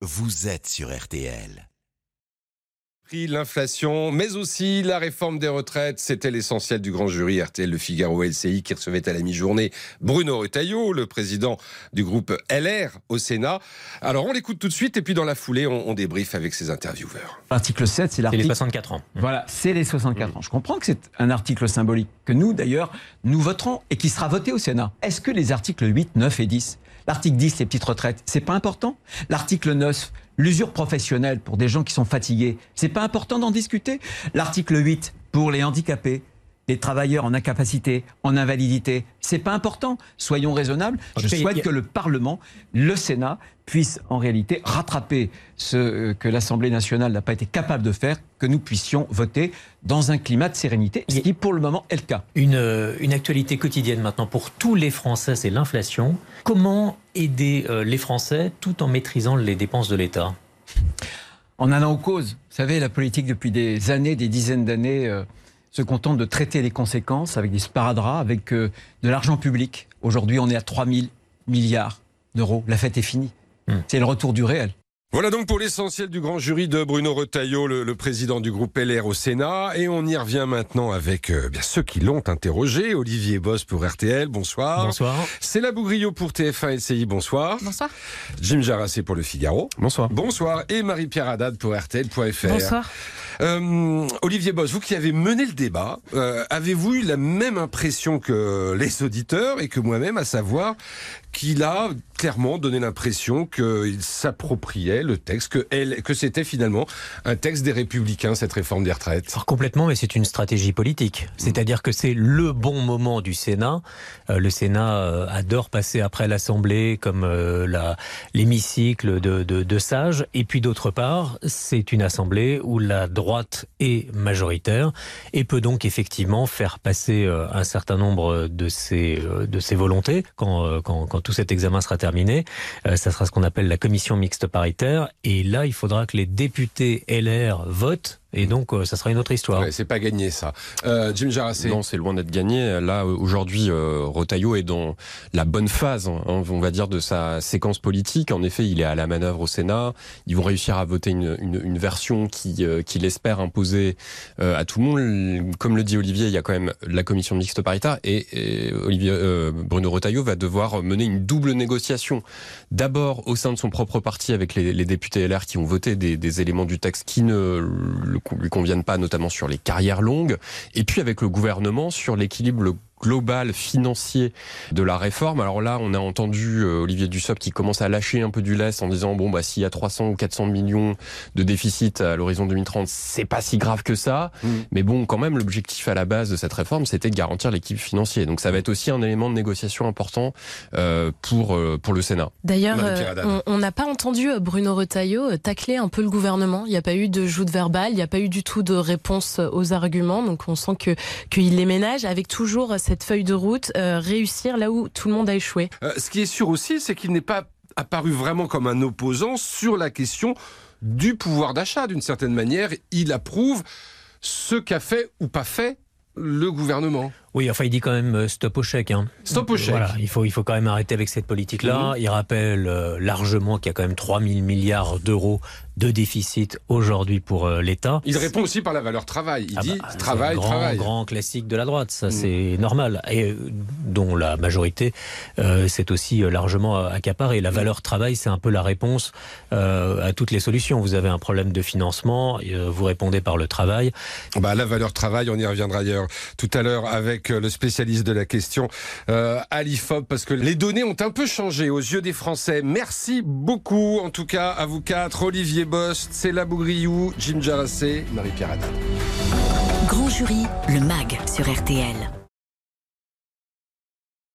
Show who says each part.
Speaker 1: vous êtes sur RTL
Speaker 2: l'inflation, mais aussi la réforme des retraites. C'était l'essentiel du grand jury RTL Le Figaro LCI qui recevait à la mi-journée Bruno Retailleau, le président du groupe LR au Sénat. Alors on l'écoute tout de suite et puis dans la foulée, on, on débriefe avec ses intervieweurs.
Speaker 3: L'article 7, c'est l'article...
Speaker 4: les 64 ans.
Speaker 3: Voilà, c'est les 64 ans. Je comprends que c'est un article symbolique que nous, d'ailleurs, nous voterons et qui sera voté au Sénat. Est-ce que les articles 8, 9 et 10 L'article 10, les petites retraites, c'est pas important? L'article 9, L'usure professionnelle pour des gens qui sont fatigués, c'est pas important d'en discuter? L'article 8 pour les handicapés, les travailleurs en incapacité, en invalidité, c'est pas important. Soyons raisonnables. Je souhaite que le Parlement, le Sénat, puisse en réalité rattraper ce euh, que l'Assemblée nationale n'a pas été capable de faire, que nous puissions voter dans un climat de sérénité, ce qui pour le moment est le cas.
Speaker 4: Une, euh, une actualité quotidienne maintenant pour tous les Français, c'est l'inflation. Comment aider euh, les Français tout en maîtrisant les dépenses de l'État?
Speaker 3: En allant aux causes. Vous savez, la politique depuis des années, des dizaines d'années, se contente de traiter les conséquences avec des sparadraps, avec de l'argent public. Aujourd'hui, on est à 3 000 milliards d'euros. La fête est finie. Hmm. C'est le retour du réel.
Speaker 2: Voilà donc pour l'essentiel du grand jury de Bruno Retailleau, le, président du groupe LR au Sénat. Et on y revient maintenant avec euh, bien ceux qui l'ont interrogé. Olivier Boss pour RTL, bonsoir.
Speaker 4: Bonsoir.
Speaker 2: C'est la Bougriot pour TF1 LCI, bonsoir.
Speaker 5: Bonsoir.
Speaker 2: Jim Jarassé pour Le Figaro.
Speaker 6: Bonsoir.
Speaker 2: Bonsoir. Et Marie-Pierre Haddad pour RTL.fr.
Speaker 5: Bonsoir.
Speaker 2: Euh, Olivier Boss, vous qui avez mené le débat, euh, avez-vous eu la même impression que les auditeurs et que moi-même, à savoir qu'il a clairement donné l'impression qu'il s'appropriait le texte, que, elle, que c'était finalement un texte des républicains, cette réforme des retraites.
Speaker 4: complètement, mais c'est une stratégie politique. C'est-à-dire que c'est le bon moment du Sénat. Euh, le Sénat euh, adore passer après l'Assemblée comme euh, l'hémicycle de, de, de sages. Et puis d'autre part, c'est une Assemblée où la droite est majoritaire et peut donc effectivement faire passer un certain nombre de ses, de ses volontés quand, quand, quand tout cet examen sera terminé, euh, ça sera ce qu'on appelle la commission mixte paritaire. Et là, il faudra que les députés LR votent et donc, euh, ça sera une autre histoire.
Speaker 2: c'est pas gagné, ça. Euh, Jim Jarassé.
Speaker 6: Non, c'est loin d'être gagné. Là, aujourd'hui, euh, Rotaillot est dans la bonne phase, hein, on va dire, de sa séquence politique. En effet, il est à la manœuvre au Sénat. Ils vont réussir à voter une, une, une version qui, euh, qu'il espère imposer à tout le monde. Comme le dit Olivier, il y a quand même la commission mixte paritaire et, et Olivier, Bruno Rotaillot va devoir mener une double négociation. D'abord, au sein de son propre parti, avec les, les députés LR qui ont voté des, des éléments du texte qui ne lui conviennent pas, notamment sur les carrières longues, et puis avec le gouvernement sur l'équilibre global financier de la réforme. Alors là, on a entendu euh, Olivier Dussopt qui commence à lâcher un peu du lest en disant bon bah s'il y a 300 ou 400 millions de déficit à l'horizon 2030, c'est pas si grave que ça. Mmh. Mais bon, quand même, l'objectif à la base de cette réforme, c'était de garantir l'équilibre financier. Donc ça va être aussi un élément de négociation important euh, pour euh, pour le Sénat.
Speaker 5: D'ailleurs, on n'a pas entendu Bruno Retailleau tacler un peu le gouvernement. Il n'y a pas eu de joute verbale, il n'y a pas eu du tout de réponse aux arguments. Donc on sent que qu'il les ménage avec toujours cette feuille de route, euh, réussir là où tout le monde a échoué.
Speaker 2: Euh, ce qui est sûr aussi, c'est qu'il n'est pas apparu vraiment comme un opposant sur la question du pouvoir d'achat. D'une certaine manière, il approuve ce qu'a fait ou pas fait le gouvernement.
Speaker 4: Oui, enfin, il dit quand même euh, stop au chèque. Hein.
Speaker 2: Stop au chèque.
Speaker 4: Voilà, il faut, il faut quand même arrêter avec cette politique-là. Il rappelle largement qu'il y a quand même 3 000 milliards d'euros de déficit aujourd'hui pour euh, l'État.
Speaker 2: Il répond aussi par la valeur travail. Il ah dit bah, travail,
Speaker 4: grand,
Speaker 2: travail.
Speaker 4: Grand classique de la droite, ça mm. c'est normal. Et euh, dont la majorité euh, c'est aussi largement accaparé. La mm. valeur travail, c'est un peu la réponse à toutes les solutions. Vous avez un problème de financement, vous répondez par le travail.
Speaker 2: Bah, la valeur travail, on y reviendra ailleurs tout à l'heure avec le spécialiste de la question, euh, Alifob, parce que les données ont un peu changé aux yeux des Français. Merci beaucoup, en tout cas, à vous quatre, Olivier Bost, Céla Bougriou, Jim Jarassé, Marie-Pierre
Speaker 7: Grand jury, le MAG sur RTL.